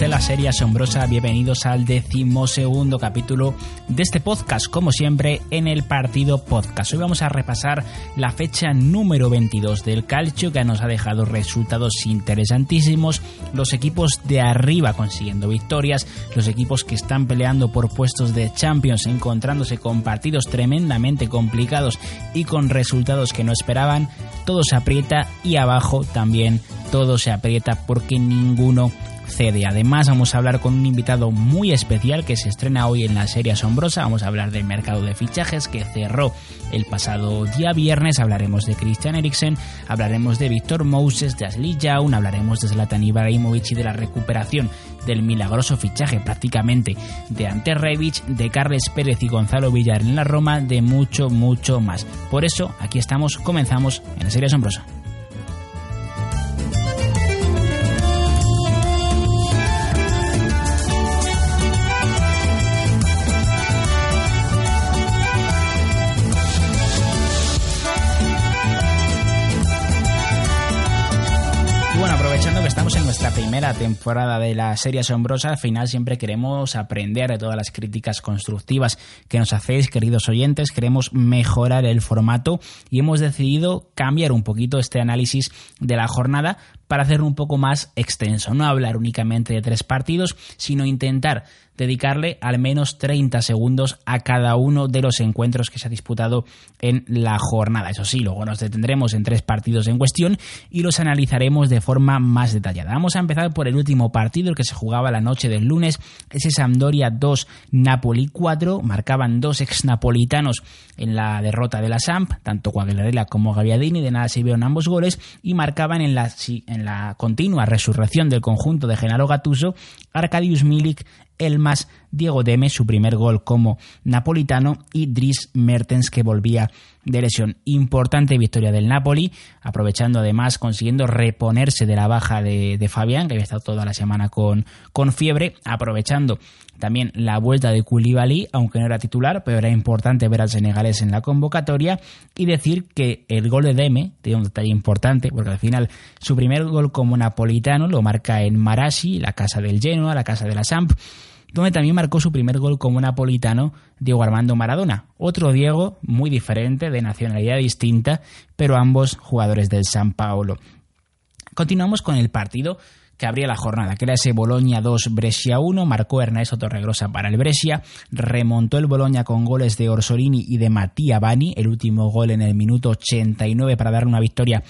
de la serie asombrosa? Bienvenidos al decimosegundo capítulo de este podcast, como siempre, en el Partido Podcast. Hoy vamos a repasar la fecha número 22 del calcio que nos ha dejado resultados interesantísimos, los equipos de arriba consiguiendo victorias, los equipos que están peleando por puestos de Champions encontrándose con partidos tremendamente complicados y con resultados que no esperaban, todo se aprieta y abajo también todo se aprieta porque ninguno cede. Además, vamos a hablar con un invitado muy especial que se estrena hoy en la serie Asombrosa. Vamos a hablar del mercado de fichajes que cerró el pasado día viernes. Hablaremos de Christian Eriksen, hablaremos de Víctor Moses, de Ashley Young, hablaremos de Zlatan Ibrahimovic y de la recuperación del milagroso fichaje prácticamente de Ante Rebic, de Carles Pérez y Gonzalo Villar en la Roma, de mucho, mucho más. Por eso, aquí estamos, comenzamos en la serie Asombrosa. Temporada de la serie asombrosa, al final siempre queremos aprender de todas las críticas constructivas que nos hacéis, queridos oyentes. Queremos mejorar el formato y hemos decidido cambiar un poquito este análisis de la jornada para hacerlo un poco más extenso. No hablar únicamente de tres partidos, sino intentar dedicarle al menos 30 segundos a cada uno de los encuentros que se ha disputado en la jornada. Eso sí, luego nos detendremos en tres partidos en cuestión y los analizaremos de forma más detallada. Vamos a empezar por el último partido, el que se jugaba la noche del lunes, ese Sampdoria 2, Napoli 4, marcaban dos ex-napolitanos en la derrota de la Samp, tanto Quagliarella como Gaviadini, de nada se vieron ambos goles, y marcaban en la, la continua resurrección del conjunto de Genaro Gattuso, Arkadiusz Milik, Elmas, Diego Deme, su primer gol como napolitano, y Dries Mertens, que volvía de lesión. Importante victoria del Napoli, aprovechando además, consiguiendo reponerse de la baja de, Fabián, que había estado toda la semana con, con fiebre, aprovechando también la vuelta de Koulibaly, aunque no era titular, pero era importante ver al senegalés en la convocatoria y decir que el gol de Deme tiene un detalle importante, porque al final su primer gol como napolitano lo marca en Marashi, la casa del Genoa, la casa de la Samp, donde también marcó su primer gol como napolitano Diego Armando Maradona. Otro Diego muy diferente, de nacionalidad distinta, pero ambos jugadores del San Paolo. Continuamos con el partido que abría la jornada, que era ese Boloña 2, Brescia 1, marcó Ernesto Torregrosa para el Brescia, remontó el Boloña con goles de Orsolini y de Mattia Bani, el último gol en el minuto 89 para darle una victoria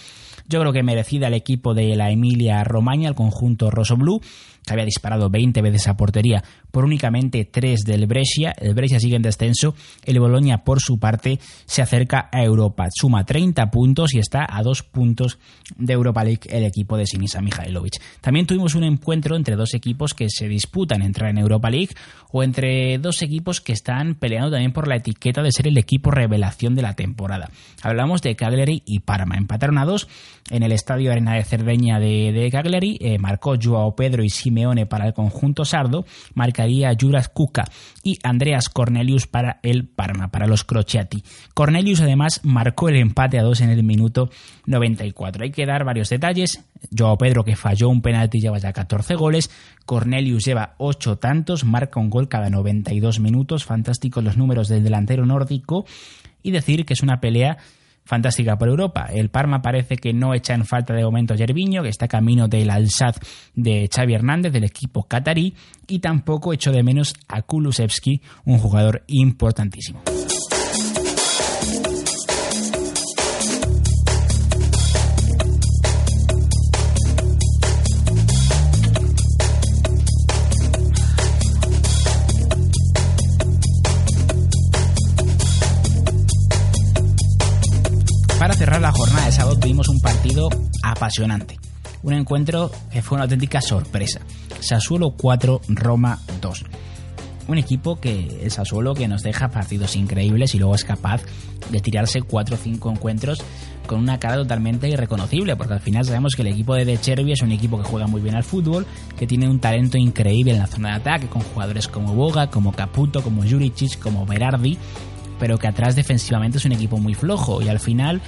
yo creo que merecida al equipo de la Emilia Romagna, el conjunto Rosso Blue, que había disparado 20 veces a portería por únicamente 3 del Brescia. El Brescia sigue en descenso. El Bologna, por su parte, se acerca a Europa. Suma 30 puntos y está a 2 puntos de Europa League el equipo de Sinisa Mihailovic. También tuvimos un encuentro entre dos equipos que se disputan entrar en Europa League o entre dos equipos que están peleando también por la etiqueta de ser el equipo revelación de la temporada. Hablamos de Cagliari y Parma. Empataron a dos en el Estadio Arena de Cerdeña de, Cagliari. Eh, marcó Joao Pedro y Simeone para el conjunto sardo. Marcaría Juras Kuka y Andreas Cornelius para el Parma, para los Crociati. Cornelius además marcó el empate a dos en el minuto 94. Hay que dar varios detalles. Joao Pedro que falló un penalti lleva ya 14 goles. Cornelius lleva 8 tantos, marca un gol cada 92 minutos. Fantásticos los números del delantero nórdico. Y decir que es una pelea fantástica por Europa. El Parma parece que no echa en falta de momento a Yerviño, que está camino del Alsaz de Xavi Hernández, del equipo catarí, y tampoco echo de menos a Kulusevski, un jugador importantísimo. Un partido apasionante. Un encuentro que fue una auténtica sorpresa. Sassuolo 4, Roma 2. Un equipo que el Sassuolo que nos deja partidos increíbles y luego es capaz de tirarse 4 o 5 encuentros con una cara totalmente irreconocible, porque al final sabemos que el equipo de De Chervi es un equipo que juega muy bien al fútbol, que tiene un talento increíble en la zona de ataque, con jugadores como Boga, como Caputo, como Juricic, como Berardi, pero que atrás defensivamente es un equipo muy flojo y al final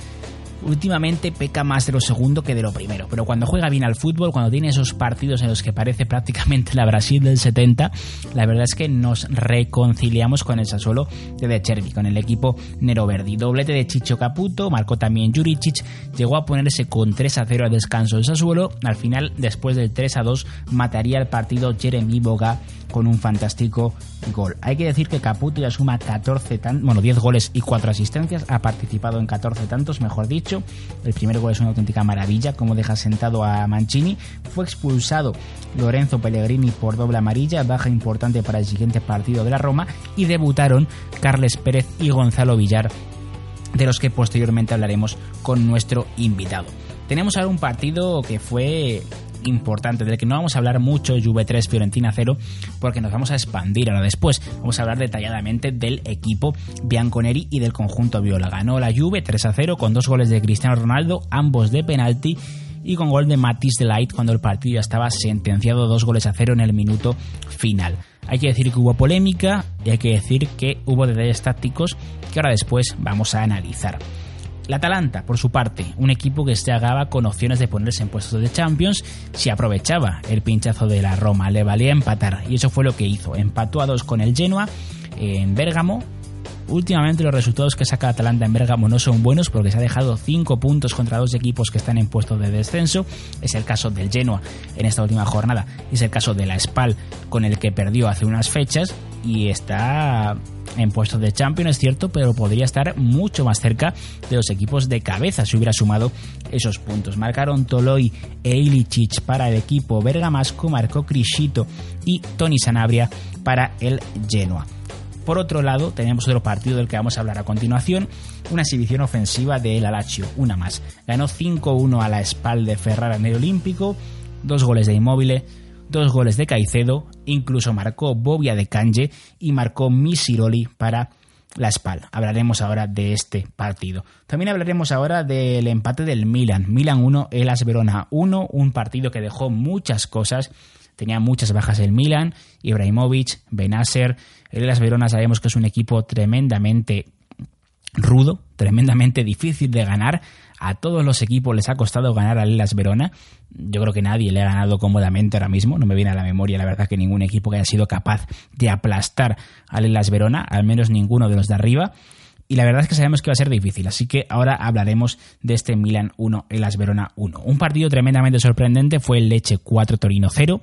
últimamente peca más de lo segundo que de lo primero, pero cuando juega bien al fútbol, cuando tiene esos partidos en los que parece prácticamente la Brasil del 70, la verdad es que nos reconciliamos con el Sassuolo de De Chervi, con el equipo Nero Verdi. Doblete de Chicho Caputo, marcó también Juricic, llegó a ponerse con 3 a 0 al descanso del Sassuolo, al final después del 3 a 2 mataría el partido Jeremy Boga con un fantástico gol. Hay que decir que Caputo ya suma 14 tan, bueno, 10 goles y 4 asistencias, ha participado en 14 tantos, mejor dicho. El primer gol es una auténtica maravilla, como deja sentado a Mancini. Fue expulsado Lorenzo Pellegrini por doble amarilla, baja importante para el siguiente partido de la Roma y debutaron Carles Pérez y Gonzalo Villar de los que posteriormente hablaremos con nuestro invitado. Tenemos ahora un partido que fue importante, del que no vamos a hablar mucho, Juve 3, Fiorentina 0, porque nos vamos a expandir ahora después. Vamos a hablar detalladamente del equipo Bianconeri y del conjunto Viola. Ganó la Juve 3 a 0 con dos goles de Cristiano Ronaldo, ambos de penalti y con gol de Matisse de Light cuando el partido ya estaba sentenciado dos goles a cero en el minuto final. Hay que decir que hubo polémica y hay que decir que hubo detalles tácticos que ahora después vamos a analizar. La Atalanta, por su parte, un equipo que se hagaba con opciones de ponerse en puestos de Champions si aprovechaba el pinchazo de la Roma, le valía empatar y eso fue lo que hizo. Empató a dos con el Genoa en Bérgamo. Últimamente los resultados que saca Atalanta en Bérgamo no son buenos porque se ha dejado 5 puntos contra dos equipos que están en puestos de descenso. Es el caso del Genoa en esta última jornada. Es el caso de la Spal con el que perdió hace unas fechas y está en puestos de Champions, es cierto, pero podría estar mucho más cerca de los equipos de cabeza si hubiera sumado esos puntos. Marcaron Toloy e Ilicic para el equipo Bergamasco, marcó Crisito y Tony Sanabria para el Genoa. Por otro lado, tenemos otro partido del que vamos a hablar a continuación, una exhibición ofensiva del Alacio, una más. Ganó 5-1 a la espalda de Ferrara en el Olímpico, dos goles de Inmóvil, dos goles de Caicedo, incluso marcó Bobia de Canje y marcó Misiroli para la espalda. Hablaremos ahora de este partido. También hablaremos ahora del empate del Milan. Milan 1, Elas Verona 1, un partido que dejó muchas cosas. Tenía muchas bajas el Milan, Ibrahimovic, Benacer. El Elas Verona sabemos que es un equipo tremendamente rudo, tremendamente difícil de ganar. A todos los equipos les ha costado ganar a Elas Verona. Yo creo que nadie le ha ganado cómodamente ahora mismo. No me viene a la memoria, la verdad, que ningún equipo que haya sido capaz de aplastar a Elas Verona, al menos ninguno de los de arriba. Y la verdad es que sabemos que va a ser difícil, así que ahora hablaremos de este Milan 1, Elas Verona 1. Un partido tremendamente sorprendente fue el Leche 4 Torino 0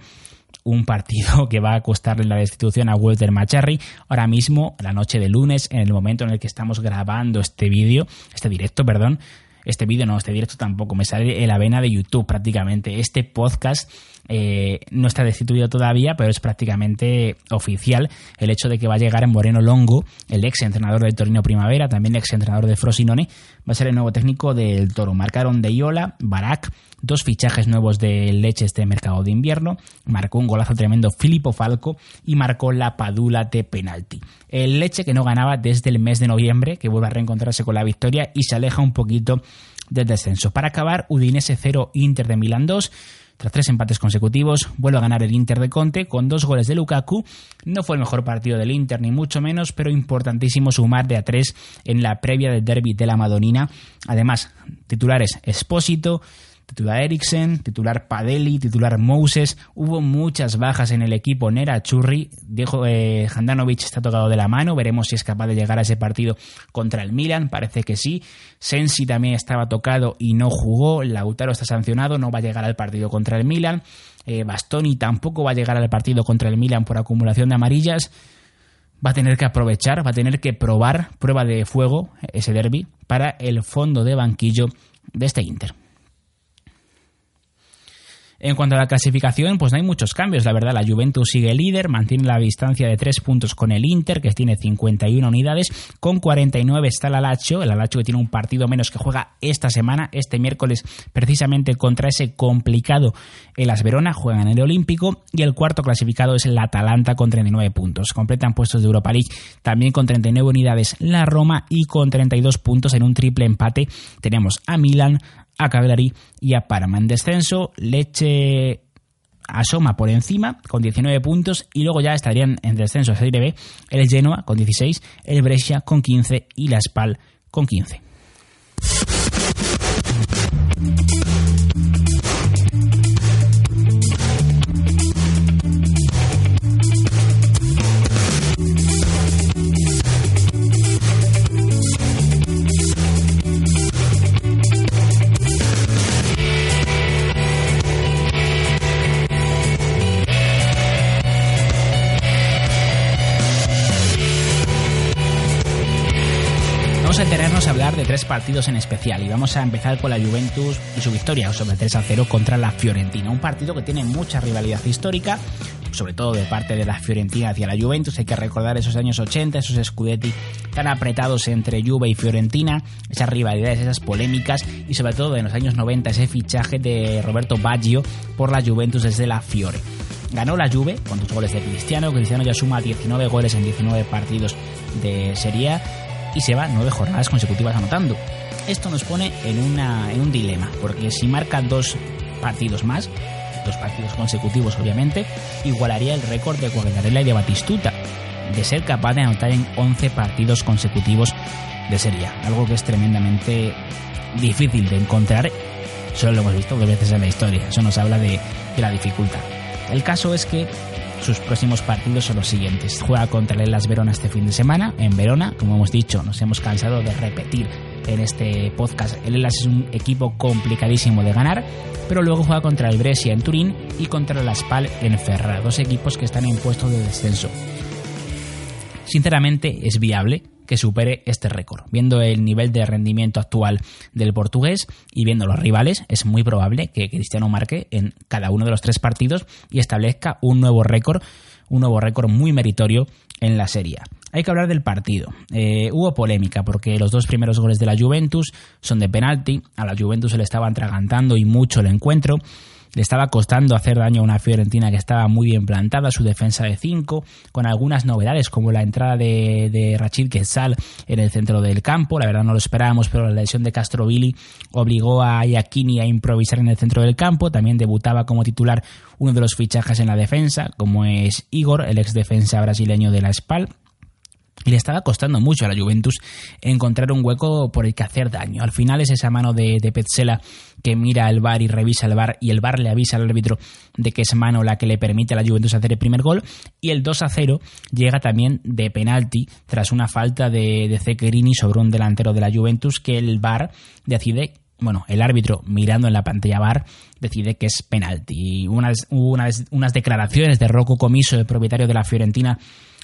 un partido que va a costarle la destitución a Walter Macharri ahora mismo, la noche de lunes, en el momento en el que estamos grabando este vídeo, este directo, perdón, este vídeo no, este directo tampoco, me sale la vena de YouTube prácticamente. Este podcast eh, no está destituido todavía, pero es prácticamente oficial el hecho de que va a llegar en Moreno Longo, el ex entrenador del Torino Primavera, también ex entrenador de Frosinone, va a ser el nuevo técnico del Toro. Marcaron de Iola, Barak, dos fichajes nuevos de Leche este mercado de invierno, marcó un golazo tremendo Filippo Falco y marcó la Padula de penalti. El Leche que no ganaba desde el mes de noviembre, que vuelve a reencontrarse con la victoria y se aleja un poquito del descenso. Para acabar, Udinese 0, Inter de Milán 2. Tras tres empates consecutivos, vuelve a ganar el Inter de Conte con dos goles de Lukaku. No fue el mejor partido del Inter, ni mucho menos, pero importantísimo sumar de a tres en la previa del derby de la Madonina. Además, titulares Espósito, titular Eriksen, titular Padeli, titular Moses. Hubo muchas bajas en el equipo Nera Churri. Dijo eh, Handanovic está tocado de la mano. Veremos si es capaz de llegar a ese partido contra el Milan. Parece que sí. Sensi también estaba tocado y no jugó. Lautaro está sancionado, no va a llegar al partido contra el Milan. Eh, Bastoni tampoco va a llegar al partido contra el Milan por acumulación de amarillas. Va a tener que aprovechar, va a tener que probar prueba de fuego ese derby para el fondo de banquillo de este Inter. En cuanto a la clasificación, pues no hay muchos cambios, la verdad. La Juventus sigue líder, mantiene la distancia de 3 puntos con el Inter, que tiene 51 unidades. Con 49 está el Alacho, el Alacho que tiene un partido menos que juega esta semana, este miércoles, precisamente contra ese complicado el Asverona, juegan en el Olímpico. Y el cuarto clasificado es el Atalanta con 39 puntos. Completan puestos de Europa League también con 39 unidades la Roma y con 32 puntos en un triple empate tenemos a Milan, a Cagliari y a Parma. En descenso, Leche asoma por encima con 19 puntos y luego ya estarían en descenso Serie B el Genoa con 16, el Brescia con 15 y la Spal con 15. De tres partidos en especial y vamos a empezar con la Juventus y su victoria sobre 3 a 0 contra la Fiorentina. Un partido que tiene mucha rivalidad histórica, sobre todo de parte de la Fiorentina hacia la Juventus. Hay que recordar esos años 80, esos Scudetti tan apretados entre Juve y Fiorentina, esas rivalidades, esas polémicas y sobre todo en los años 90 ese fichaje de Roberto Baggio por la Juventus desde la Fiore. Ganó la Juve con dos goles de Cristiano. Cristiano ya suma 19 goles en 19 partidos de Serie A y se va nueve jornadas consecutivas anotando. Esto nos pone en, una, en un dilema, porque si marca dos partidos más, dos partidos consecutivos obviamente, igualaría el récord de Quagliarella y de Batistuta, de ser capaz de anotar en 11 partidos consecutivos de Serie algo que es tremendamente difícil de encontrar, solo lo hemos visto dos veces en la historia, eso nos habla de, de la dificultad. El caso es que sus próximos partidos son los siguientes. Juega contra el Las Verona este fin de semana, en Verona, como hemos dicho, nos hemos cansado de repetir en este podcast. El Elas es un equipo complicadísimo de ganar, pero luego juega contra el Brescia en Turín y contra el Spal en Ferrara, dos equipos que están en puesto de descenso. Sinceramente es viable que supere este récord. Viendo el nivel de rendimiento actual del portugués y viendo los rivales, es muy probable que Cristiano marque en cada uno de los tres partidos y establezca un nuevo récord, un nuevo récord muy meritorio en la Serie. Hay que hablar del partido. Eh, hubo polémica porque los dos primeros goles de la Juventus son de penalti. A la Juventus se le estaba atragantando y mucho el encuentro. Le estaba costando hacer daño a una Fiorentina que estaba muy bien plantada, su defensa de 5, con algunas novedades como la entrada de, Rachid Quetzal en el centro del campo. La verdad no lo esperábamos, pero la lesión de Castrovilli obligó a Iacchini a improvisar en el centro del campo. También debutaba como titular uno de los fichajes en la defensa, como es Igor, el ex defensa brasileño de la SPAL y le estaba costando mucho a la Juventus encontrar un hueco por el que hacer daño. Al final es esa mano de, de Petzela que mira el bar y revisa el bar y el bar le avisa al árbitro de que es mano la que le permite a la Juventus hacer el primer gol y el 2 a 0 llega también de penalti tras una falta de, de sobre un delantero de la Juventus que el bar decide bueno, el árbitro mirando en la pantalla bar decide que es penalti. Y unas, unas, unas declaraciones de Rocco Comiso, el propietario de la Fiorentina,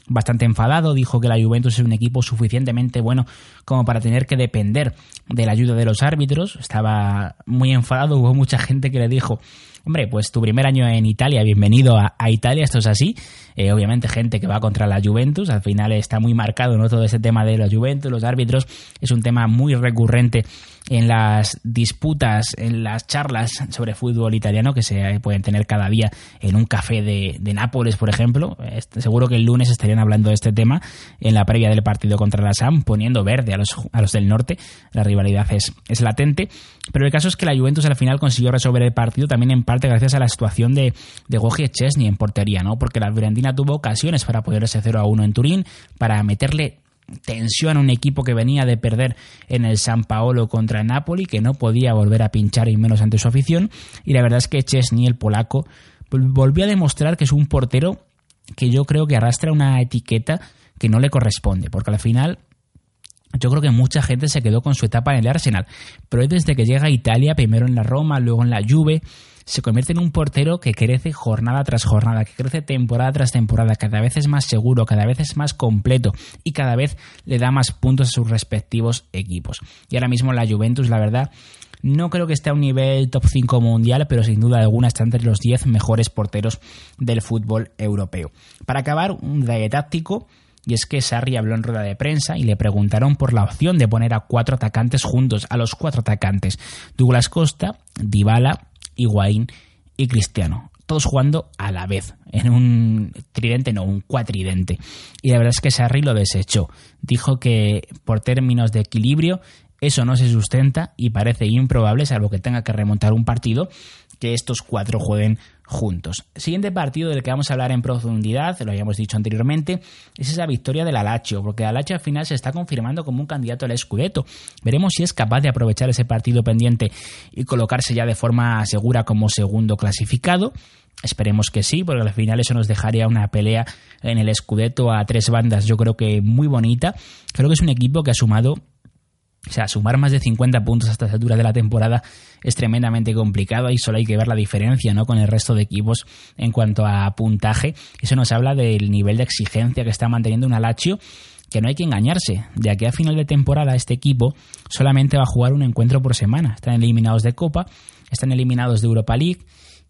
bastante enfadado, dijo que la Juventus es un equipo suficientemente bueno como para tener que depender de la ayuda de los árbitros, estaba muy enfadado, hubo mucha gente que le dijo, hombre, pues tu primer año en Italia, bienvenido a, Italia, esto es así, eh, obviamente gente que va contra la Juventus, al final está muy marcado ¿no? todo ese tema de la Juventus, los árbitros, es un tema muy recurrente en las disputas, en las charlas sobre fútbol italiano que se pueden tener cada día en un café de, Nápoles, por ejemplo. Seguro que el lunes estarían hablando de este tema en la previa del partido contra la SAM, poniendo verde a los, del norte. La rivalidad es, latente. Pero el caso es que la Juventus al final consiguió resolver el partido también en parte gracias a la situación de, de Gogi Chesney en portería, ¿no? Porque la Fiorentina tuvo ocasiones para poderse 0 a 1 en Turín, para meterle tensión a un equipo que venía de perder en el San Paolo contra el Napoli, que no podía volver a pinchar y menos ante su afición. Y la verdad es que Chesney, el polaco, volvió a demostrar que es un portero que yo creo que arrastra una etiqueta que no le corresponde, porque al final yo creo que mucha gente se quedó con su etapa en el Arsenal, pero desde que llega a Italia, primero en la Roma, luego en la Juve, se convierte en un portero que crece jornada tras jornada, que crece temporada tras temporada, cada vez es más seguro, cada vez es más completo y cada vez le da más puntos a sus respectivos equipos. Y ahora mismo la Juventus, la verdad, no creo que esté a un nivel top 5 mundial, pero sin duda alguna está entre los 10 mejores porteros del fútbol europeo. Para acabar, un detalle táctico. Y es que Sarri habló en rueda de prensa y le preguntaron por la opción de poner a cuatro atacantes juntos, a los cuatro atacantes. Douglas Costa, Dybala, Higuaín y Cristiano. Todos jugando a la vez, en un tridente, no, un cuatridente. Y la verdad es que Sarri lo desechó. Dijo que por términos de equilibrio eso no se sustenta y parece improbable, salvo que tenga que remontar un partido, que estos cuatro jueguen juntos. Siguiente partido del que vamos a hablar en profundidad, lo habíamos dicho anteriormente, es esa victoria del Alacho, porque el Alacho al final se está confirmando como un candidato al Scudetto. Veremos si es capaz de aprovechar ese partido pendiente y colocarse ya de forma segura como segundo clasificado. Esperemos que sí, porque al final eso nos dejaría una pelea en el Scudetto a tres bandas, yo creo que muy bonita. Creo que es un equipo que ha sumado o sea, sumar más de 50 puntos a esta altura de la temporada es tremendamente complicado y solo hay que ver la diferencia ¿no? con el resto de equipos en cuanto a puntaje. Eso nos habla del nivel de exigencia que está manteniendo un Alacho que no hay que engañarse. De aquí a final de temporada este equipo solamente va a jugar un encuentro por semana. Están eliminados de Copa, están eliminados de Europa League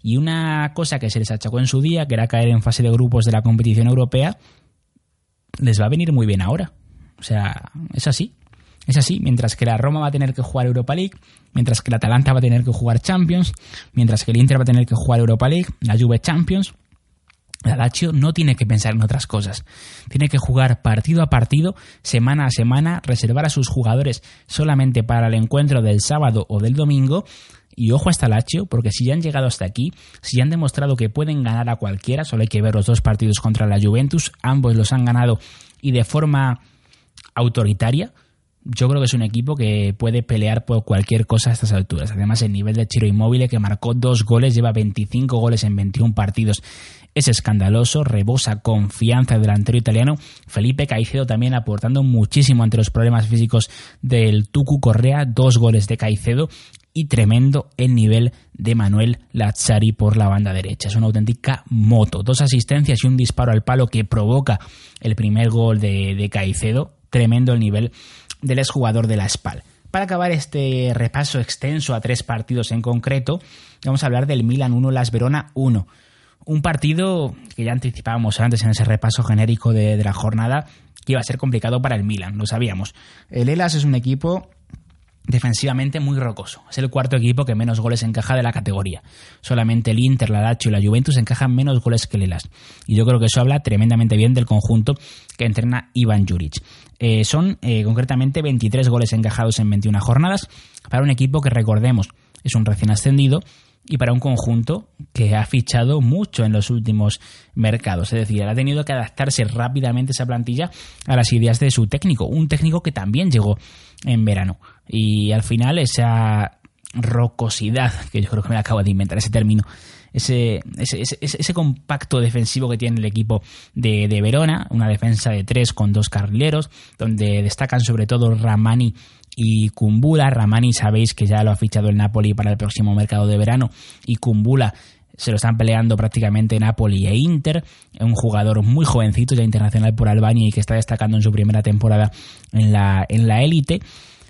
y una cosa que se les achacó en su día, que era caer en fase de grupos de la competición europea, les va a venir muy bien ahora. O sea, es así. Es así, mientras que la Roma va a tener que jugar Europa League, mientras que la Atalanta va a tener que jugar Champions, mientras que el Inter va a tener que jugar Europa League, la Juve Champions, la Lazio no tiene que pensar en otras cosas. Tiene que jugar partido a partido, semana a semana, reservar a sus jugadores solamente para el encuentro del sábado o del domingo. Y ojo hasta Lazio, porque si ya han llegado hasta aquí, si ya han demostrado que pueden ganar a cualquiera, solo hay que ver los dos partidos contra la Juventus, ambos los han ganado y de forma autoritaria, yo creo que es un equipo que puede pelear por cualquier cosa a estas alturas. Además, el nivel de Chiro Inmóvil, que marcó dos goles, lleva 25 goles en 21 partidos, es escandaloso, rebosa confianza del delantero italiano. Felipe Caicedo también aportando muchísimo ante los problemas físicos del Tucu Correa, dos goles de Caicedo y tremendo el nivel de Manuel Lazzari por la banda derecha. Es una auténtica moto. Dos asistencias y un disparo al palo que provoca el primer gol de Caicedo. Tremendo el nivel del exjugador de la SPAL. Para acabar este repaso extenso a tres partidos en concreto, vamos a hablar del Milan 1, Las Verona 1. Un partido que ya anticipábamos antes en ese repaso genérico de, de la jornada, que iba a ser complicado para el Milan, lo sabíamos. El Elas es un equipo defensivamente muy rocoso. Es el cuarto equipo que menos goles encaja de la categoría. Solamente el Inter, la Lazio y la Juventus encajan menos goles que el Elas. Y yo creo que eso habla tremendamente bien del conjunto que entrena Ivan Juric. Eh, son eh, concretamente 23 goles encajados en 21 jornadas para un equipo que recordemos es un recién ascendido y para un conjunto que ha fichado mucho en los últimos mercados. Es decir, ha tenido que adaptarse rápidamente esa plantilla a las ideas de su técnico. Un técnico que también llegó en verano. Y al final esa rocosidad, que yo creo que me acabo de inventar ese término, ese, ese, ese, compacto defensivo que tiene el equipo de, de, Verona, una defensa de tres con dos carrileros, donde destacan sobre todo Ramani y Kumbula. Ramani sabéis que ya lo ha fichado el Napoli para el próximo mercado de verano y Kumbula se lo están peleando prácticamente Napoli e Inter, un jugador muy jovencito ya internacional por Albania y que está destacando en su primera temporada en la en la élite.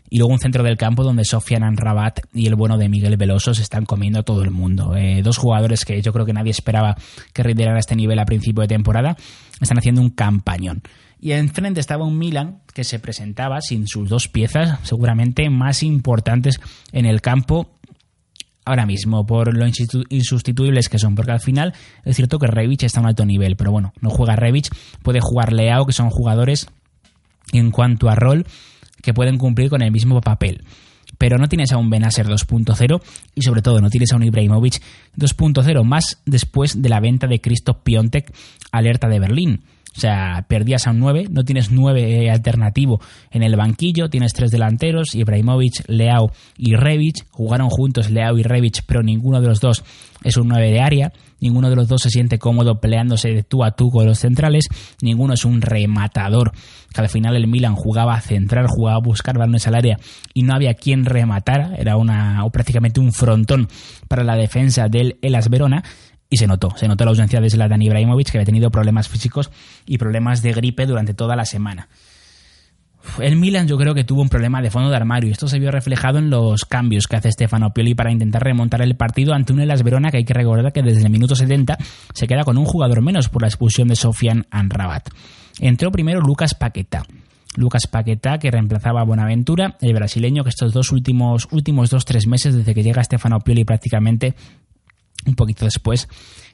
Y luego un centro del campo donde Sofian Anrabat y el bueno de Miguel Veloso se están comiendo todo el mundo. Eh, dos jugadores que yo creo que nadie esperaba que rindieran a este nivel a principio de temporada están haciendo un campañón. Y enfrente estaba un Milan que se presentaba sin sus dos piezas seguramente más importantes en el campo ahora mismo, por lo insustituibles que son, porque al final es cierto que Rebic está a un alto nivel, pero bueno, no juega Rebic, puede jugar Leao, que son jugadores en cuanto a rol que pueden cumplir con el mismo papel. Pero no tienes a un Benacer 2.0 y sobre todo no tienes a un Ibrahimovic 2.0, más después de la venta de Christoph Piontek alerta de Berlín. O sea, perdías a un 9, no tienes 9 alternativo en el banquillo, tienes tres delanteros, Ibrahimovic, Leao y Revic. Jugaron juntos Leao y Revic, pero ninguno de los dos es un 9 de área. Ninguno de los dos se siente cómodo peleándose de tú a tú con los centrales. Ninguno es un rematador. Que al final el Milan jugaba a jugaba a buscar balones al área y no había quien rematara. Era una, o prácticamente un frontón para la defensa del Elas Verona y se notó, se notó la ausencia de Zlatan Ibrahimovic que había tenido problemas físicos y problemas de gripe durante toda la semana. El Milan yo creo que tuvo un problema de fondo de armario y esto se vio reflejado en los cambios que hace Stefano Pioli para intentar remontar el partido ante un Elas Verona que hay que recordar que desde el minuto 70 se queda con un jugador menos por la expulsión de Sofian Anrabat. Entró primero Lucas Paqueta. Lucas Paqueta, que reemplazaba a Bonaventura, el brasileño que estos dos últimos, últimos dos, tres meses desde que llega Stefano Pioli prácticamente un poquito después,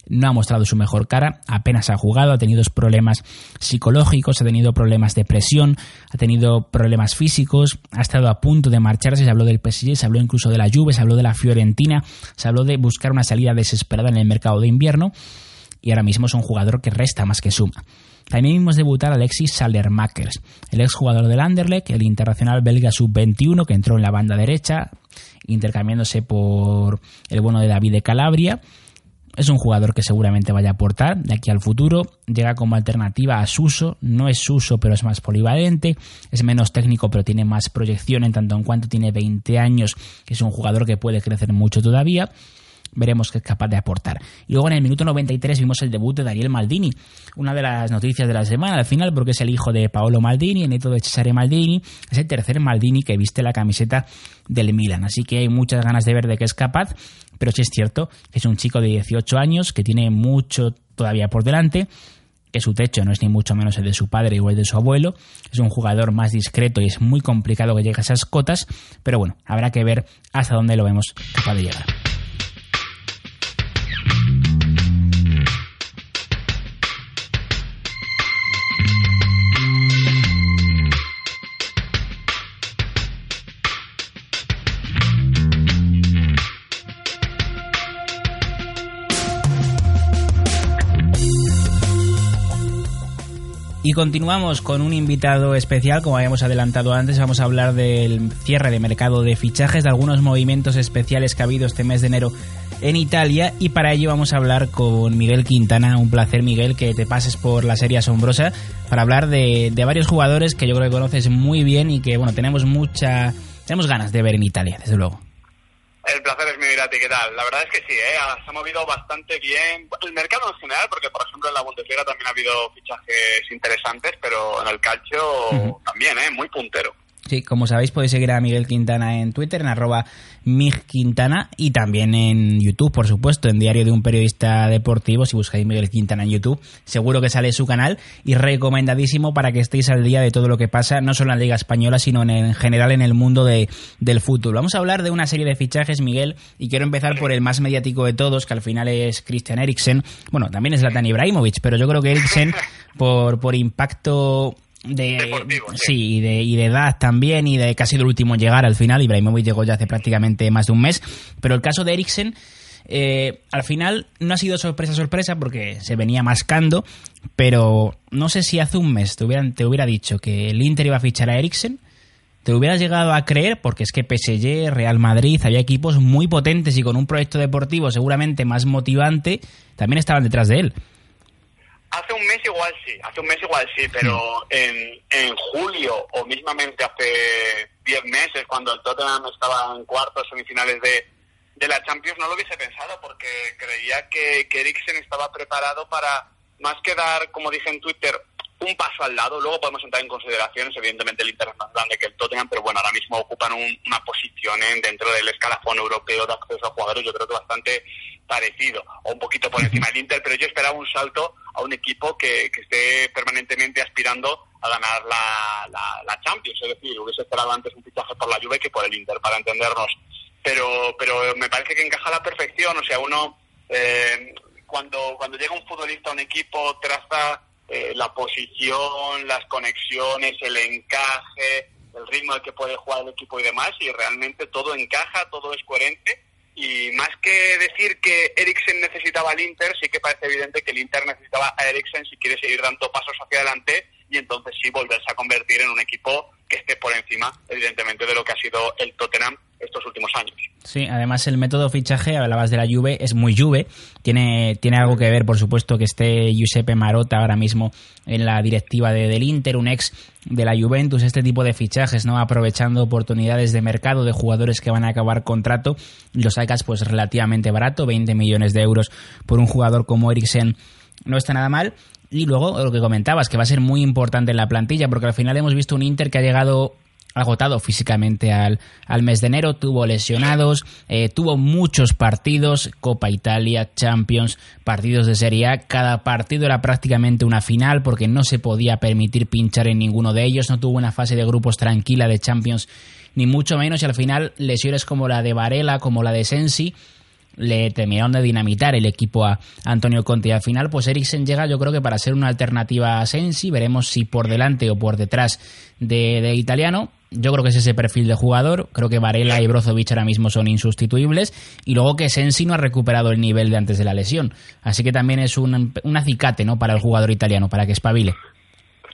no ha mostrado su mejor cara, apenas ha jugado, ha tenido problemas psicológicos, ha tenido problemas de presión, ha tenido problemas físicos, ha estado a punto de marcharse, se habló del PSG, se habló incluso de la Juve, se habló de la Fiorentina, se habló de buscar una salida desesperada en el mercado de invierno y ahora mismo es un jugador que resta más que suma. También vimos debutar a Alexis Saldermakers, el exjugador del Anderlecht, el internacional belga sub-21 que entró en la banda derecha, intercambiándose por el bueno de David de Calabria es un jugador que seguramente vaya a aportar de aquí al futuro. Llega como alternativa a Suso. No es Suso, pero es más polivalente. Es menos técnico, pero tiene más proyección en tanto en cuanto tiene 20 años. Es un jugador que puede crecer mucho todavía. Veremos qué es capaz de aportar. Y luego en el minuto 93 vimos el debut de Daniel Maldini. Una de las noticias de la semana al final, porque es el hijo de Paolo Maldini, el nieto de Cesare Maldini. Es el tercer Maldini que viste la camiseta del Milan. Así que hay muchas ganas de ver de qué es capaz pero sí es cierto que es un chico de 18 años que tiene mucho todavía por delante, que su techo no es ni mucho menos el de su padre o el de su abuelo, es un jugador más discreto y es muy complicado que llegue a esas cotas, pero bueno, habrá que ver hasta dónde lo vemos capaz de llegar. Y continuamos con un invitado especial, como habíamos adelantado antes, vamos a hablar del cierre de mercado de fichajes, de algunos movimientos especiales que ha habido este mes de enero en Italia y para ello vamos a hablar con Miguel Quintana. Un placer Miguel que te pases por la serie asombrosa para hablar de, varios jugadores que yo creo que conoces muy bien y que bueno tenemos mucha tenemos ganas de ver en Italia, desde luego. El placer Mirati, ¿qué tal? La verdad es que sí, ¿eh? se ha movido bastante bien el mercado en general, porque por ejemplo en la Bundesliga también ha habido fichajes interesantes, pero en el calcio también, ¿eh? muy puntero. Sí, como sabéis podéis seguir a Miguel Quintana en Twitter, en arroba Quintana y también en YouTube, por supuesto, en Diario de un Periodista Deportivo. Si buscáis Miguel Quintana en YouTube, seguro que sale su canal y recomendadísimo para que estéis al día de todo lo que pasa, no solo en la Liga Española, sino en, general en el mundo de, del fútbol. Vamos a hablar de una serie de fichajes, Miguel, y quiero empezar por el más mediático de todos, que al final es Christian Eriksen. Bueno, también es Latan Ibrahimovic, pero yo creo que Eriksen, por, por impacto de, sí, y de, y de edad también y de casi el último en llegar al final. Ibrahimovic llegó ya hace prácticamente más de un mes. Pero el caso de Eriksen, eh, al final no ha sido sorpresa, sorpresa, porque se venía mascando. Pero no sé si hace un mes te, hubieran, te hubiera dicho que el Inter iba a fichar a Eriksen. Te hubieras llegado a creer, porque es que PSG, Real Madrid, había equipos muy potentes y con un proyecto deportivo seguramente más motivante, también estaban detrás de él. Hace un mes igual sí, hace un mes igual sí, pero en, en julio o mismamente hace 10 meses, cuando el Tottenham estaba en cuartos semifinales de, de la Champions, no lo hubiese pensado porque creía que, que Eriksen estaba preparado para, más que dar, como dije en Twitter, un paso al lado. Luego podemos entrar en consideraciones, evidentemente el Inter es más grande que el Tottenham, pero bueno, ahora mismo ocupan una posición en, dentro del escalafón europeo de acceso a jugadores, yo creo que bastante parecido, o un poquito por encima del Inter, pero yo esperaba un salto a un equipo que, esté permanentemente aspirando a ganar la, la, Champions, es decir, hubiese esperado antes un fichaje por la Juve que por el Inter, para entendernos. Pero, pero me parece que encaja a la perfección, o sea, uno... Eh, cuando, cuando llega un futbolista a un equipo, traza eh, la posición, las conexiones, el encaje, el ritmo al que puede jugar el equipo y demás, y realmente todo encaja, todo es coherente. Y más que decir que Eriksen necesitaba al Inter, sí que parece evidente que el Inter necesitaba a Eriksen si quiere seguir dando pasos hacia adelante y entonces sí volverse a convertir en un equipo que esté por encima, evidentemente, de lo que ha sido el Tottenham estos últimos años. Sí, además el método fichaje, hablabas de la Juve, es muy Juve. Tiene, tiene algo que ver, por supuesto, que esté Giuseppe Marotta ahora mismo en la directiva de, del Inter, un ex de la Juventus, este tipo de fichajes, ¿no? Aprovechando oportunidades de mercado de jugadores que van a acabar contrato. Los sacas pues relativamente barato, 20 millones de euros por un jugador como Eriksen no está nada mal. Y luego lo que comentabas, que va a ser muy importante en la plantilla, porque al final hemos visto un Inter que ha llegado agotado físicamente al, al mes de enero, tuvo lesionados, eh, tuvo muchos partidos, Copa Italia, Champions, partidos de Serie A, cada partido era prácticamente una final porque no se podía permitir pinchar en ninguno de ellos, no tuvo una fase de grupos tranquila de Champions, ni mucho menos, y al final lesiones como la de Varela, como la de Sensi, le terminaron de dinamitar el equipo a Antonio Conte. Y al final pues Eriksen llega yo creo que para ser una alternativa a Sensi, veremos si por delante o por detrás de, de italiano, yo creo que es ese perfil de jugador. Creo que Varela y Brozovic ahora mismo son insustituibles. Y luego que Sensi no ha recuperado el nivel de antes de la lesión. Así que también es un, un acicate ¿no? para el jugador italiano, para que espabile.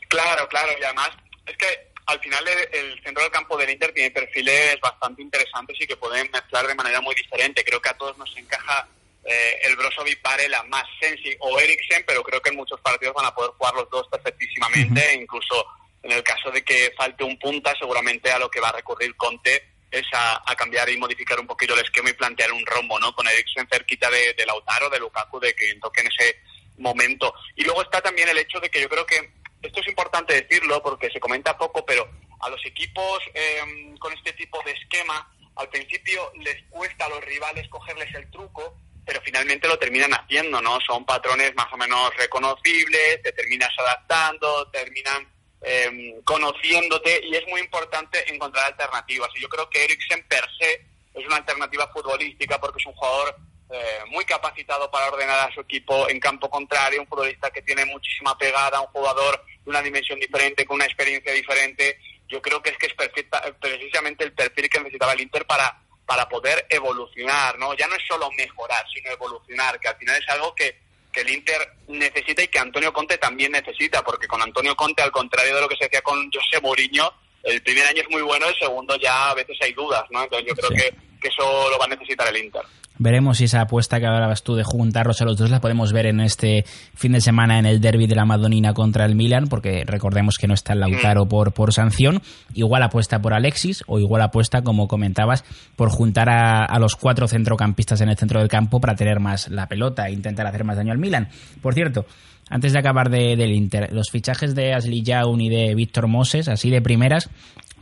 Claro, claro. Y además, es que al final el, centro del campo del Inter tiene perfiles bastante interesantes y que pueden mezclar de manera muy diferente. Creo que a todos nos encaja eh, el Brozovic, Varela, más Sensi o Eriksen, pero creo que en muchos partidos van a poder jugar los dos perfectísimamente. Incluso en el caso de que falte un punta, seguramente a lo que va a recurrir Conte es a, cambiar y modificar un poquito el esquema y plantear un rombo, ¿no? Con Eriksen cerquita de, Lautaro, de Lukaku, de que toque en ese momento. Y luego está también el hecho de que yo creo que esto es importante decirlo porque se comenta poco, pero a los equipos em, con este tipo de esquema, al principio les cuesta a los rivales cogerles el truco, pero finalmente lo terminan haciendo, ¿no? Son patrones más o menos reconocibles, te terminas adaptando, terminan eh, conociéndote y es muy importante encontrar alternativas. Y yo creo que Eriksen per se es una alternativa futbolística porque es un jugador eh, muy capacitado para ordenar a su equipo en campo contrario, un futbolista que tiene muchísima pegada, un jugador de una dimensión diferente, con una experiencia diferente. Yo creo que es que es perfecta, precisamente el perfil que necesitaba el Inter para, para poder evolucionar, ¿no? Ya no es solo mejorar, sino evolucionar, que al final es algo que el Inter necesita y que Antonio Conte también necesita, porque con Antonio Conte, al contrario de lo que se decía con José Mourinho, el primer año es muy bueno, el segundo ya a veces hay dudas, ¿no? Entonces yo creo que, que eso lo va a necesitar el Inter. Veremos si esa apuesta que hablabas tú de juntarlos a los dos la podemos ver en este fin de semana en el derby de la Madonina contra el Milan, porque recordemos que no está el Lautaro mm. por, por sanción. Igual apuesta por Alexis o igual apuesta, como comentabas, por juntar a, a, los cuatro centrocampistas en el centro del campo para tener más la pelota e intentar hacer más daño al Milan. Por cierto, antes de acabar de, del Inter, los fichajes de Ashley Young y de Víctor Moses, así de primeras,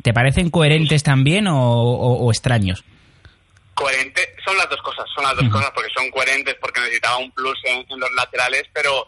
¿te parecen coherentes también o, o, o extraños? coherente, son las dos cosas, son las dos cosas porque son coherentes, porque necesitaba un plus en, los laterales, pero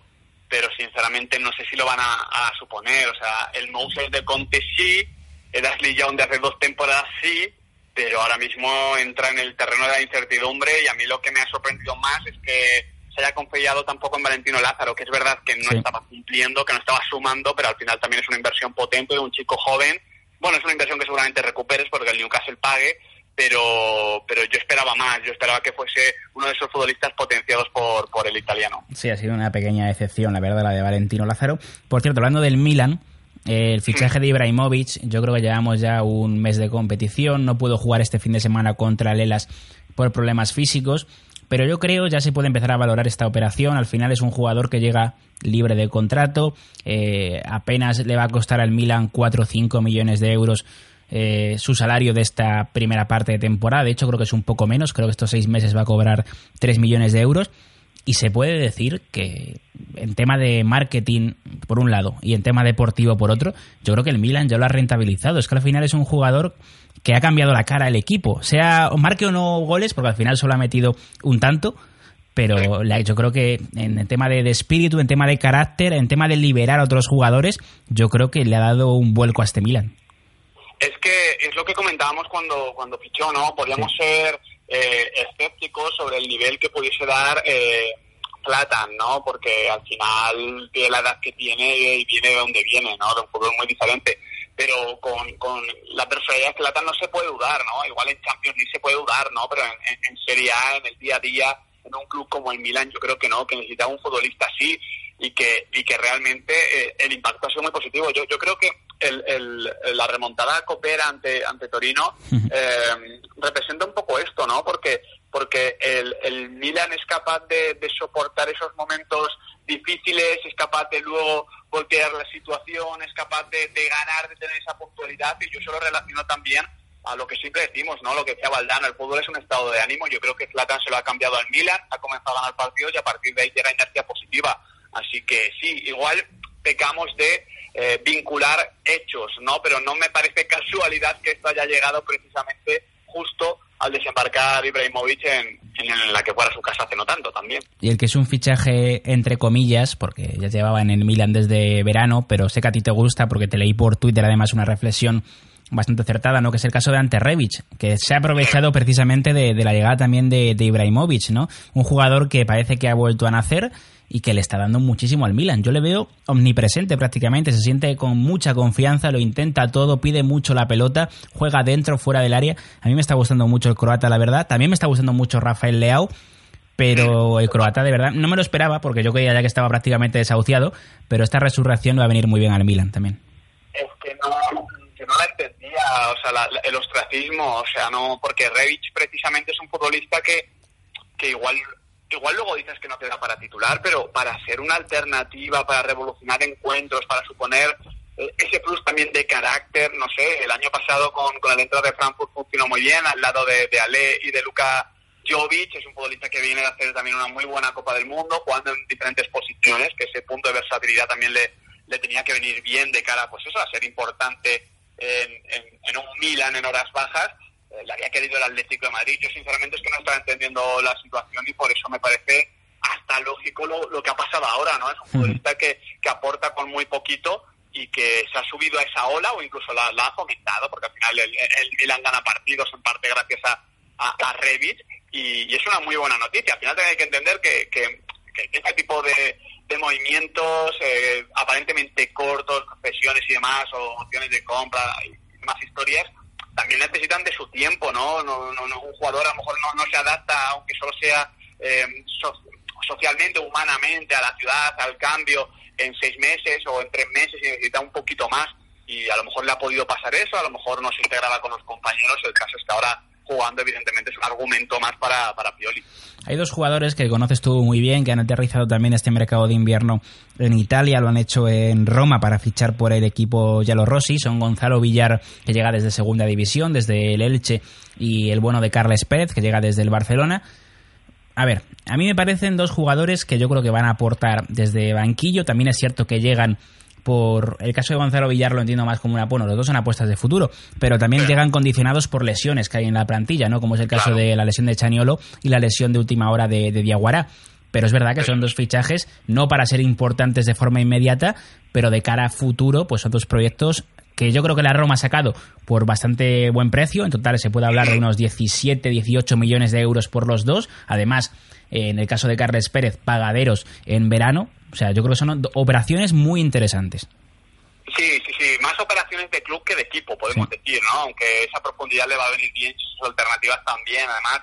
pero sinceramente no sé si lo van a, suponer. O sea, el Moses de Conte sí, el Ashley Young de hace dos temporadas sí, pero ahora mismo entra en el terreno de la incertidumbre y a mí lo que me ha sorprendido más es que se haya confiado tampoco en Valentino Lázaro, que es verdad que no estaba cumpliendo, que no estaba sumando, pero al final también es una inversión potente de un chico joven. Bueno, es una inversión que seguramente recuperes porque el Newcastle pague, pero, pero yo esperaba más, yo esperaba que fuese uno de esos futbolistas potenciados por, por el italiano. Sí, ha sido una pequeña decepción, la verdad, la de Valentino Lázaro. Por cierto, hablando del Milan, el fichaje de Ibrahimovic, yo creo que llevamos ya un mes de competición, no puedo jugar este fin de semana contra Lelas por problemas físicos, pero yo creo ya se puede empezar a valorar esta operación, al final es un jugador que llega libre de contrato, eh, apenas le va a costar al Milan 4 o 5 millones de euros eh, su salario de esta primera parte de temporada. De hecho, creo que es un poco menos. Creo que estos seis meses va a cobrar 3 millones de euros. Y se puede decir que en tema de marketing, por un lado, y en tema deportivo, por otro, yo creo que el Milan ya lo ha rentabilizado. Es que al final es un jugador que ha cambiado la cara del equipo. Sea marque o no goles, porque al final solo ha metido un tanto, pero yo creo que en el tema de, de, espíritu, en tema de carácter, en tema de liberar a otros jugadores, yo creo que le ha dado un vuelco a este Milan. Es que es lo que comentábamos cuando, cuando fichó, ¿no? Podíamos ser eh, escépticos sobre el nivel que pudiese dar eh, Platan, ¿no? Porque al final tiene la edad que tiene y viene de donde viene, ¿no? De un fútbol muy diferente. Pero con, con la personalidad de Platan no se puede dudar, ¿no? Igual en Champions League se puede dudar, ¿no? Pero en, en Serie A, en el día a día, en un club como el Milan, yo creo que no, que necesita un futbolista así y que, y que realmente eh, el impacto ha sido muy positivo. Yo, yo creo que el, el, la remontada Copera ante, ante Torino eh, representa un poco esto, ¿no? Porque, porque el, el Milan es capaz de, de, soportar esos momentos difíciles, es capaz de luego voltear la situación, es capaz de, ganar, de tener esa puntualidad y yo se lo relaciono también a lo que siempre decimos, ¿no? Lo que decía Valdano, el fútbol es un estado de ánimo. Yo creo que Zlatan se lo ha cambiado al Milan, ha comenzado a ganar partidos y a partir de ahí tiene inercia positiva. Así que sí, igual pecamos de eh, vincular hechos, ¿no? Pero no me parece casualidad que esto haya llegado precisamente justo al desembarcar Ibrahimovic en, en, la que su casa hace no tanto también. Y el que es un fichaje entre comillas, porque ya llevaba en el Milan desde verano, pero sé que a ti te gusta porque te leí por Twitter además una reflexión bastante acertada, ¿no? Que es el caso de Ante Rebic, que se ha aprovechado precisamente de, la llegada también de, de, Ibrahimovic, ¿no? Un jugador que parece que ha vuelto a nacer y que le está dando muchísimo al Milan. Yo le veo omnipresente prácticamente, se siente con mucha confianza, lo intenta todo, pide mucho la pelota, juega dentro, fuera del área. A mí me está gustando mucho el croata, la verdad. También me está gustando mucho Rafael Leao, pero el croata de verdad no me lo esperaba porque yo creía ya que estaba prácticamente desahuciado, pero esta resurrección va a venir muy bien al Milan también. Es que no, yo no la o sea, el ostracismo, o sea, no, porque Rebic precisamente es un futbolista que, que igual igual luego dices que no te da para titular, pero para ser una alternativa, para revolucionar encuentros, para suponer eh, ese plus también de carácter, no sé, el año pasado con, con el entrada de Frankfurt funcionó muy bien, al lado de, de Ale y de Luka Jovic, es un futbolista que viene a hacer también una muy buena Copa del Mundo, jugando en diferentes posiciones, que ese punto de versatilidad también le, le tenía que venir bien de cara, pues eso, a ser importante en, en, en un Milan en horas bajas, eh, le había querido el Atlético de Madrid. Yo sinceramente es que no estaba entendiendo la situación y por eso me parece hasta lógico lo, que ha pasado ahora, ¿no? Es un futbolista que, que aporta con muy poquito y que se ha subido a esa ola o incluso la, ha fomentado, porque al final el, el, Milan gana partidos en parte gracias a, a, Revit y, es una muy buena noticia. Al final hay que entender que, que, este tipo de, de movimientos eh, aparentemente cortos, concesiones y demás, o opciones de compra y demás historias, también necesitan de su tiempo, ¿no? No, no, un jugador a lo mejor no, no se adapta, aunque solo sea eh, socialmente, humanamente, a la ciudad, al cambio, en seis meses o en tres meses y necesita un poquito más. Y a lo mejor le ha podido pasar eso, a lo mejor no se integraba con los compañeros. El caso es que ahora jugando, evidentemente, es un argumento más para, para Pioli. Hay dos jugadores que conoces tú muy bien, que han aterrizado también este mercado de invierno en Italia, lo han hecho en Roma para fichar por el equipo Rossi, son Gonzalo Villar, que llega desde Segunda División, desde el Elche, y el bueno de Carles Pérez, que llega desde el Barcelona. A ver, a mí me parecen dos jugadores que yo creo que van a aportar desde banquillo. También es cierto que llegan por el caso de Gonzalo Villar lo entiendo más como una bueno los dos son apuestas de futuro pero también llegan condicionados por lesiones que hay en la plantilla no como es el caso de la lesión de Chaniolo y la lesión de última hora de, de Diaguará pero es verdad que son dos fichajes no para ser importantes de forma inmediata pero de cara a futuro pues son dos proyectos que yo creo que la Roma ha sacado por bastante buen precio. En total se puede hablar de unos 17, 18 millones de euros por los dos. Además, en el caso de Carles Pérez, pagaderos en verano. O sea, yo creo que son operaciones muy interesantes. Sí, sí, sí, más operaciones de club que de equipo, podemos decir, ¿no? Aunque esa profundidad le va a venir bien, sus alternativas también, además,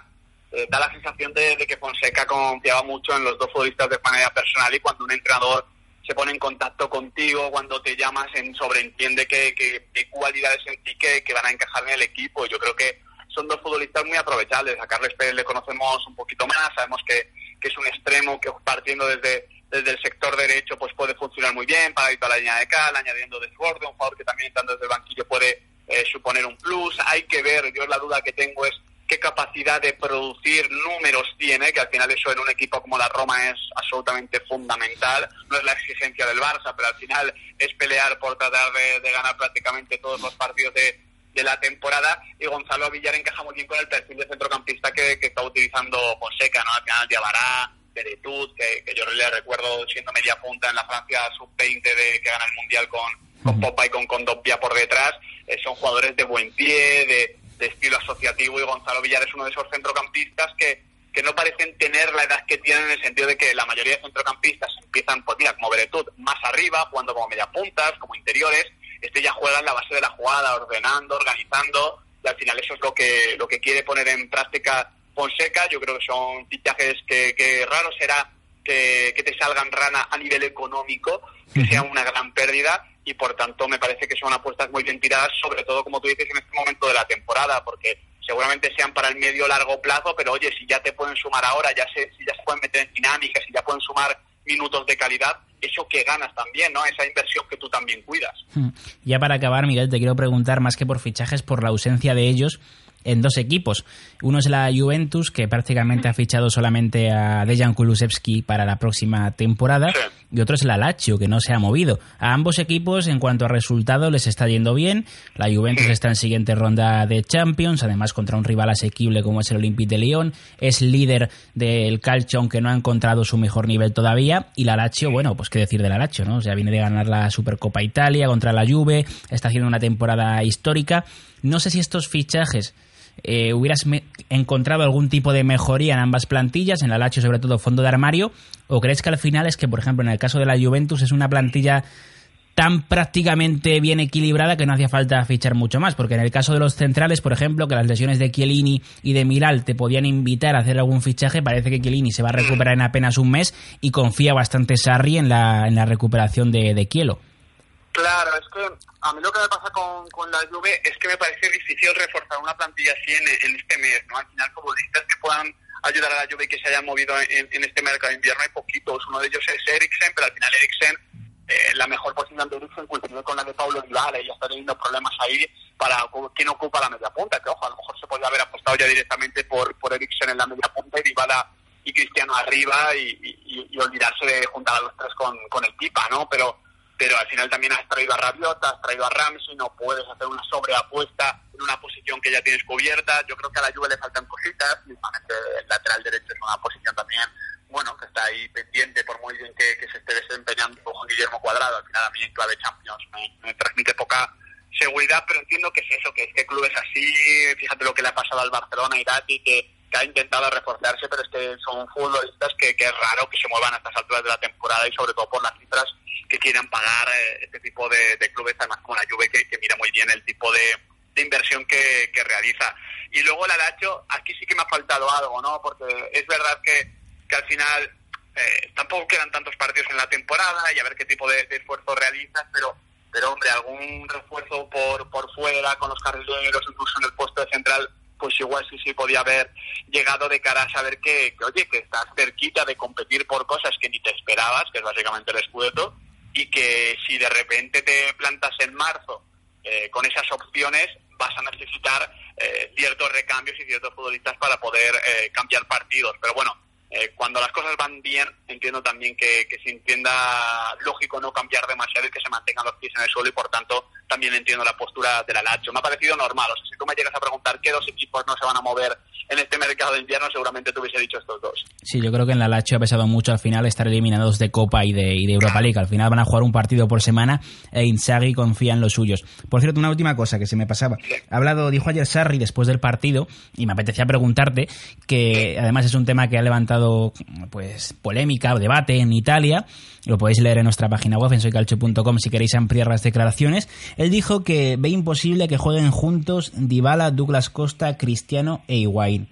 eh, da la sensación de, que Fonseca confiaba mucho en los dos futbolistas de manera personal y cuando un entrenador se pone en contacto contigo, cuando te llamas, en sobreentiende que, que, cualidades en ti que, que van a encajar en el equipo. Yo creo que son dos futbolistas muy aprovechables. A Carles Pérez le conocemos un poquito más, sabemos que, que es un extremo que partiendo desde, desde el sector derecho pues puede funcionar muy bien para ir la línea de cal, añadiendo desborde, un jugador que también estando desde el banquillo puede eh, suponer un plus. Hay que ver, yo la duda que tengo es qué capacidad de producir números tiene, que al final eso en un equipo como la Roma es absolutamente fundamental. No es la exigencia del Barça, pero al final es pelear por tratar de ganar prácticamente todos los partidos de, de la temporada y Gonzalo Villar encaja muy bien con el perfil de centrocampista que, está utilizando Fonseca, ¿no? Al final Diabará, Beretut, que, que yo le recuerdo siendo media punta en la Francia sub-20 de que gana el Mundial con, con Popa y con Condopia por detrás, eh, son jugadores de buen pie, de, estilo asociativo y Gonzalo Villar es uno de esos centrocampistas que, que no parecen tener la edad que tienen en el sentido de que la mayoría de centrocampistas empiezan, pues mira, como Beretut, más arriba, jugando como media puntas, como interiores, este ya juega en la base de la jugada, ordenando, organizando, y al final eso es lo que, lo que quiere poner en práctica Fonseca. Yo creo que son fichajes que, que raro será que, que, te salgan rana a nivel económico, que sea una gran pérdida, y por tanto me parece que son apuestas muy bien tiradas, sobre todo, como tú dices, en este momento de la temporada, porque seguramente sean para el medio largo plazo, pero oye, si ya te pueden sumar ahora, ya se, si ya se pueden meter en dinámica, si ya pueden sumar minutos de calidad, eso que ganas también, ¿no? Esa inversión que tú también cuidas. Hmm. Ya para acabar, Miguel, te quiero preguntar más que por fichajes, por la ausencia de ellos en dos equipos. Uno es la Juventus, que prácticamente ha fichado solamente a Dejan Kulusevski para la próxima temporada. y otro es la Lazio, que no se ha movido. A ambos equipos, en cuanto a resultados, les está yendo bien. La Juventus está en siguiente ronda de Champions, además contra un rival asequible como es el Olympique de Lyon. Es líder del calcio, aunque no ha encontrado su mejor nivel todavía. Y la Lazio, bueno, pues qué decir de la Lazio, ¿no? O sea, viene de ganar la Supercopa Italia contra la Juve, está haciendo una temporada histórica. No sé si estos fichajes eh, hubieras encontrado algún tipo de mejoría en ambas plantillas, en la Lazio sobre todo fondo de armario, o crees que al final es que, por ejemplo, en el caso de la Juventus es una plantilla tan prácticamente bien equilibrada que no hacía falta fichar mucho más, porque en el caso de los centrales, por ejemplo, que las lesiones de Chiellini y de Miral te podían invitar a hacer algún fichaje, parece que Chiellini se va a recuperar en apenas un mes y confía bastante Sarri en la, en la recuperación de, de Chielo. Claro, es que a mí lo que me pasa con, con la Juve es que me parece difícil reforzar una plantilla así en, este mes, ¿no? Al final, futbolistas que puedan ayudar a la Juve que se hayan movido en, este mercado de invierno hay poquitos. Uno de ellos es Eriksen, pero al final Eriksen, eh, la mejor posición de Eriksen coincide con la de Paulo Dybala y ya está teniendo problemas ahí para quién ocupa la media punta, que ojo, a lo mejor se podría haber apostado ya directamente por, por Eriksen en la media punta y Dybala y Cristiano arriba y, y, olvidarse de juntar a los tres con, con el Pipa, ¿no? Pero pero al final también has traído a Rabiota, has traído a Ramsey, no puedes hacer una sobreapuesta en una posición que ya tienes cubierta. Yo creo que a la Juve le faltan cositas, mismamente el lateral derecho es una posición también, bueno, que está ahí pendiente por muy bien que, se esté desempeñando con Guillermo Cuadrado. Al final a mí en clave Champions me, transmite poca seguridad, pero entiendo que es eso, que es que clubes así, fíjate lo que le ha pasado al Barcelona, y que que ha intentado reforzarse, pero es que son futbolistas que, que, es raro que se muevan a estas alturas de la temporada y sobre todo por las cifras que quieran pagar eh, este tipo de, clubes, además como la Juve, que, mira muy bien el tipo de, inversión que, realiza. Y luego el Alacho, aquí sí que me ha faltado algo, ¿no? Porque es verdad que, que al final eh, tampoco quedan tantos partidos en la temporada y a ver qué tipo de, esfuerzo realizas, pero pero hombre, algún refuerzo por, por fuera con los carrileros, incluso en el puesto de central, pues igual sí sí podía haber llegado de cara a saber que, oye, que estás cerquita de competir por cosas que ni te esperabas, que es básicamente el escudeto, y que si de repente te plantas en marzo eh, con esas opciones, vas a necesitar eh, ciertos recambios y ciertos futbolistas para poder eh, cambiar partidos. Pero bueno, eh, cuando las cosas van bien, entiendo también que, que, se entienda lógico no cambiar demasiado y que se mantengan los pies en el suelo y por tanto también entiendo la postura de la Lazio. Me ha parecido normal, o sea, si tú me llegas a preguntar qué dos equipos no se van a mover en este mercado de invierno, seguramente te hubiese dicho estos dos. Sí, yo creo que en la Lazio ha pesado mucho al final estar eliminados de Copa y de, y de Europa League. Al final van a jugar un partido por semana e Inzaghi confía en los suyos. Por cierto, una última cosa que se me pasaba. Ha hablado, dijo ayer Sarri después del partido, y me apetecía preguntarte, que además es un tema que ha levantado pues polémica o debate en Italia, lo podéis leer en nuestra página web en soycalcio.com si queréis ampliar las declaraciones. Él dijo que ve imposible que jueguen juntos Dybala, Douglas Costa, Cristiano e Higuaín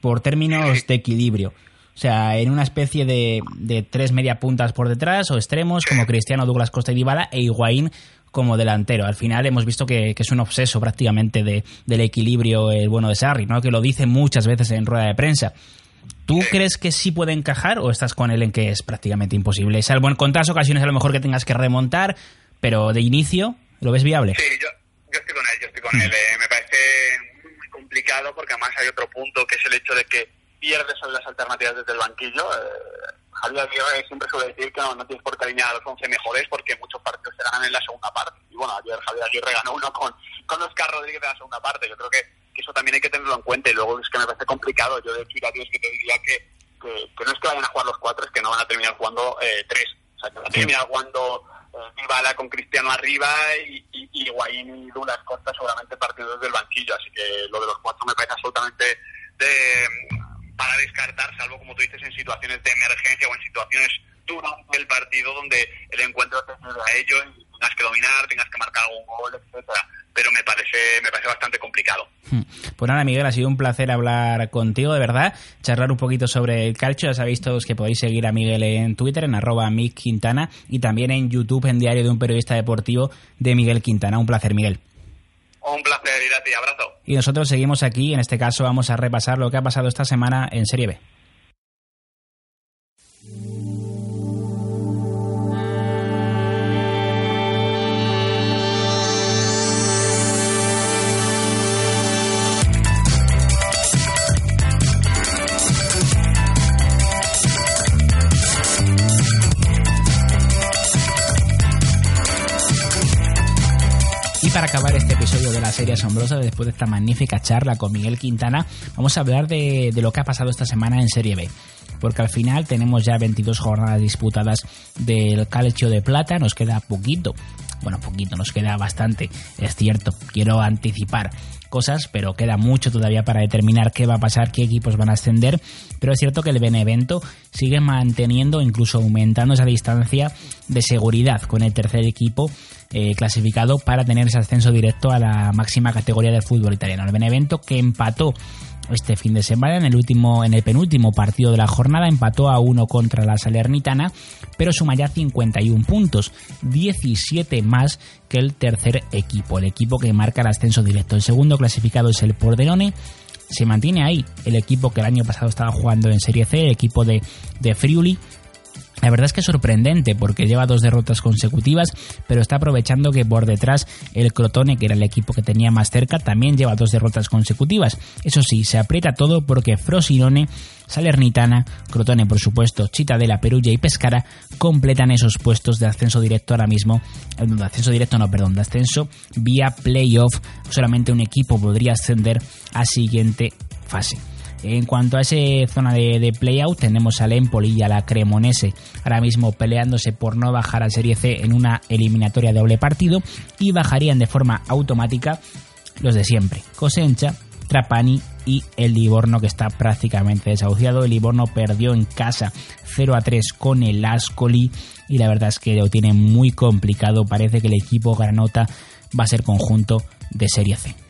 por términos de equilibrio. O sea, en una especie de, de tres media puntas por detrás o extremos como Cristiano, Douglas Costa y Dybala e Higuaín como delantero. Al final hemos visto que, es un obseso prácticamente de, del equilibrio el bueno de Sarri, ¿no? que lo dice muchas veces en rueda de prensa. ¿Tú crees que sí puede encajar o estás con él en que es prácticamente imposible? Es buen contadas ocasiones a lo mejor que tengas que remontar, pero de inicio, ¿lo ves viable? Sí, yo, estoy con él, yo estoy con él. Eh, me parece muy complicado porque además hay otro punto que es el hecho de que pierdes las alternativas desde el banquillo. Eh, Javier Aguirre siempre suele decir que no, tienes por qué alinear a los 11 mejores porque muchos partidos se ganan en la segunda parte. Y bueno, ayer Javier Aguirre ganó uno con, con Oscar Rodríguez en la segunda parte. Yo creo que que eso también hay que tenerlo en cuenta y luego es que me parece complicado. Yo de hecho es que te diría que, que, no es que vayan a jugar los cuatro, es que no van a terminar jugando eh, tres. O sea, que van a terminar jugando eh, con Cristiano arriba y, y, y y Dulas Costa seguramente partidos del banquillo. Así que lo de los cuatro me parece absolutamente de, para descartar, salvo como tú dices, en situaciones de emergencia o en situaciones durante el partido donde el encuentro te a ello y tengas que dominar, tengas que marcar algún gol, etcétera pero me parece, me parece bastante complicado. Hmm. Pues nada, Miguel, ha sido un placer hablar contigo, de verdad, charlar un poquito sobre el calcio. Ya sabéis todos que podéis seguir a Miguel en Twitter, en arroba Quintana, y también en YouTube, en Diario de un Periodista Deportivo de Miguel Quintana. Un placer, Miguel. Un placer, ir a ti, abrazo. Y nosotros seguimos aquí, en este caso vamos a repasar lo que ha pasado esta semana en Serie B. la serie asombrosa, después de esta magnífica charla con Miguel Quintana, vamos a hablar de, de lo que ha pasado esta semana en Serie B. Porque al final tenemos ya 22 jornadas disputadas del Calcio de Plata, nos queda poquito, bueno, poquito, nos queda bastante, es cierto, quiero anticipar cosas, pero queda mucho todavía para determinar qué va a pasar, qué equipos van a ascender, pero es cierto que el Benevento sigue manteniendo, incluso aumentando esa distancia de seguridad con el tercer equipo eh, clasificado para tener ese ascenso directo a la máxima categoría del fútbol italiano. El Benevento que empató este fin de semana en el último en el penúltimo partido de la jornada empató a uno contra la Salernitana pero suma ya 51 puntos 17 más que el tercer equipo el equipo que marca el ascenso directo el segundo clasificado es el Pordenone se mantiene ahí el equipo que el año pasado estaba jugando en Serie C el equipo de, de Friuli la verdad es que es sorprendente porque lleva dos derrotas consecutivas, pero está aprovechando que por detrás el Crotone, que era el equipo que tenía más cerca, también lleva dos derrotas consecutivas. Eso sí, se aprieta todo porque Frosinone, Salernitana, Crotone por supuesto, Chitadela, Perugia y Pescara completan esos puestos de ascenso directo ahora mismo. Eh, de ascenso directo no, perdón, de ascenso vía playoff. Solamente un equipo podría ascender a siguiente fase. En cuanto a esa zona de, de playout, tenemos al Empoli y a la Cremonese ahora mismo peleándose por no bajar a Serie C en una eliminatoria doble partido y bajarían de forma automática los de siempre, Cosencha, Trapani y el Livorno que está prácticamente desahuciado. El Livorno perdió en casa 0 a 3 con el Ascoli y la verdad es que lo tiene muy complicado. Parece que el equipo granota va a ser conjunto de Serie C.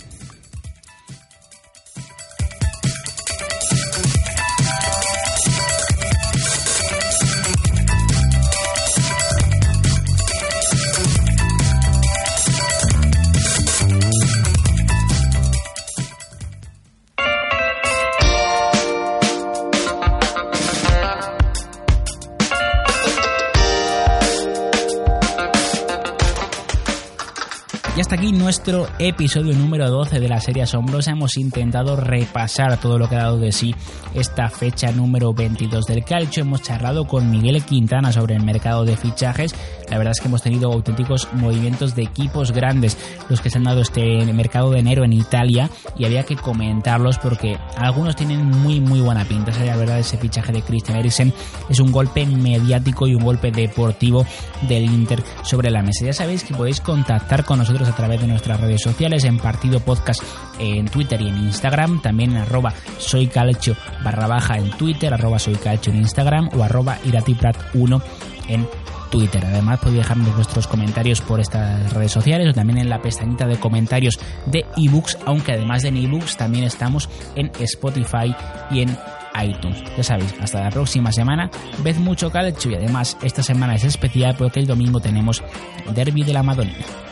nuestro episodio número 12 de la serie Asombrosa. Hemos intentado repasar todo lo que ha dado de sí esta fecha número 22 del calcio. Hemos charlado con Miguel Quintana sobre el mercado de fichajes. La verdad es que hemos tenido auténticos movimientos de equipos grandes los que se han dado este mercado de enero en Italia y había que comentarlos porque algunos tienen muy muy buena pinta. la verdad ese fichaje de Christian Eriksen es un golpe mediático y un golpe deportivo del Inter sobre la mesa. Ya sabéis que podéis contactar con nosotros a través de nuestras redes sociales, en Partido Podcast en Twitter y en Instagram, también en arroba soy barra baja en Twitter, arroba soy en Instagram o arroba iratiprat1 en Twitter. Además podéis dejarnos vuestros comentarios por estas redes sociales o también en la pestañita de comentarios de ebooks, aunque además de en ebooks también estamos en Spotify y en iTunes. Ya sabéis, hasta la próxima semana. Ved mucho calcio y además esta semana es especial porque el domingo tenemos Derby de la Madonina.